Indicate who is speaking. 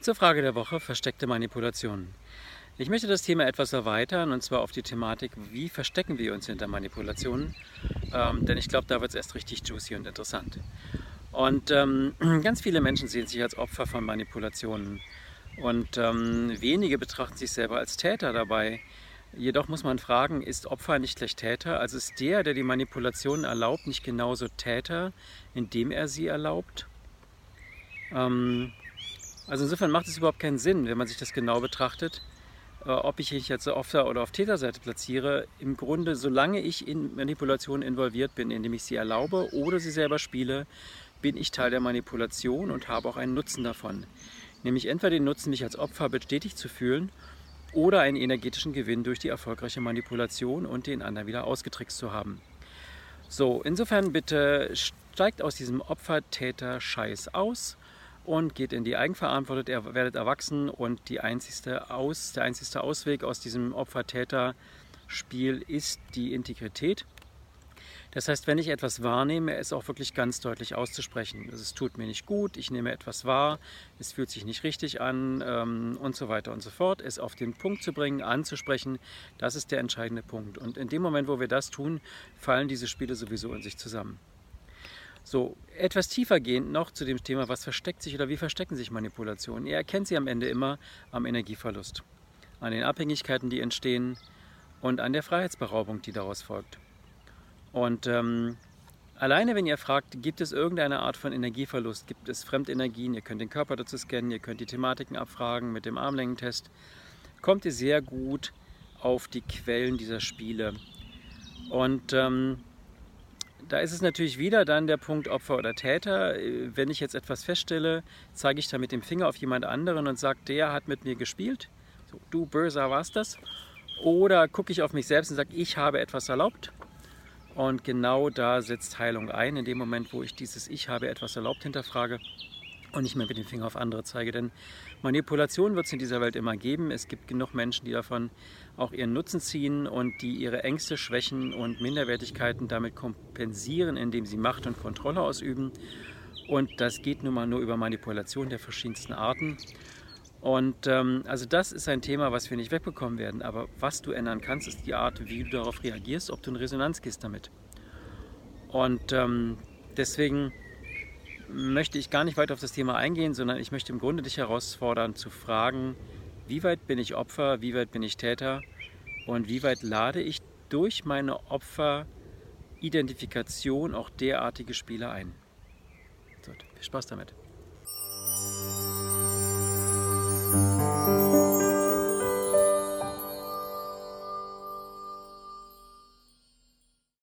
Speaker 1: Zur Frage der Woche versteckte Manipulationen. Ich möchte das Thema etwas erweitern und zwar auf die Thematik, wie verstecken wir uns hinter Manipulationen, ähm, denn ich glaube, da wird es erst richtig juicy und interessant. Und ähm, ganz viele Menschen sehen sich als Opfer von Manipulationen und ähm, wenige betrachten sich selber als Täter dabei. Jedoch muss man fragen, ist Opfer nicht gleich Täter? Also ist der, der die Manipulationen erlaubt, nicht genauso Täter, indem er sie erlaubt? Also insofern macht es überhaupt keinen Sinn, wenn man sich das genau betrachtet, äh, ob ich mich jetzt auf der oder auf Täterseite platziere. Im Grunde, solange ich in Manipulationen involviert bin, indem ich sie erlaube oder sie selber spiele, bin ich Teil der Manipulation und habe auch einen Nutzen davon. Nämlich entweder den Nutzen, mich als Opfer bestätigt zu fühlen oder einen energetischen Gewinn durch die erfolgreiche Manipulation und den anderen wieder ausgetrickst zu haben. So, insofern bitte steigt aus diesem Opfer-Täter-Scheiß aus und geht in die Eigenverantwortung, ihr werdet erwachsen und einzigste aus, der einzigste Ausweg aus diesem Opfer-Täter-Spiel ist die Integrität. Das heißt, wenn ich etwas wahrnehme, es auch wirklich ganz deutlich auszusprechen. Also es tut mir nicht gut, ich nehme etwas wahr, es fühlt sich nicht richtig an ähm, und so weiter und so fort. Es auf den Punkt zu bringen, anzusprechen, das ist der entscheidende Punkt. Und in dem Moment, wo wir das tun, fallen diese Spiele sowieso in sich zusammen. So, etwas tiefer gehend noch zu dem Thema, was versteckt sich oder wie verstecken sich Manipulationen. Ihr erkennt sie am Ende immer am Energieverlust, an den Abhängigkeiten, die entstehen und an der Freiheitsberaubung, die daraus folgt. Und ähm, alleine, wenn ihr fragt, gibt es irgendeine Art von Energieverlust, gibt es Fremdenergien, ihr könnt den Körper dazu scannen, ihr könnt die Thematiken abfragen mit dem Armlängentest, kommt ihr sehr gut auf die Quellen dieser Spiele. Und ähm, da ist es natürlich wieder dann der Punkt Opfer oder Täter. Wenn ich jetzt etwas feststelle, zeige ich da mit dem Finger auf jemand anderen und sage, der hat mit mir gespielt. So, du böser warst das. Oder gucke ich auf mich selbst und sage, ich habe etwas erlaubt. Und genau da setzt Heilung ein, in dem Moment, wo ich dieses Ich habe etwas erlaubt hinterfrage und nicht mehr mit dem Finger auf andere zeige. Denn Manipulation wird es in dieser Welt immer geben. Es gibt genug Menschen, die davon auch ihren Nutzen ziehen und die ihre Ängste, Schwächen und Minderwertigkeiten damit kompensieren, indem sie Macht und Kontrolle ausüben. Und das geht nun mal nur über Manipulation der verschiedensten Arten. Und ähm, also das ist ein Thema, was wir nicht wegbekommen werden. Aber was du ändern kannst, ist die Art, wie du darauf reagierst, ob du in Resonanz gehst damit. Und ähm, deswegen möchte ich gar nicht weiter auf das Thema eingehen, sondern ich möchte im Grunde dich herausfordern zu fragen, wie weit bin ich Opfer, wie weit bin ich Täter und wie weit lade ich durch meine Opferidentifikation auch derartige Spiele ein. So, viel Spaß damit.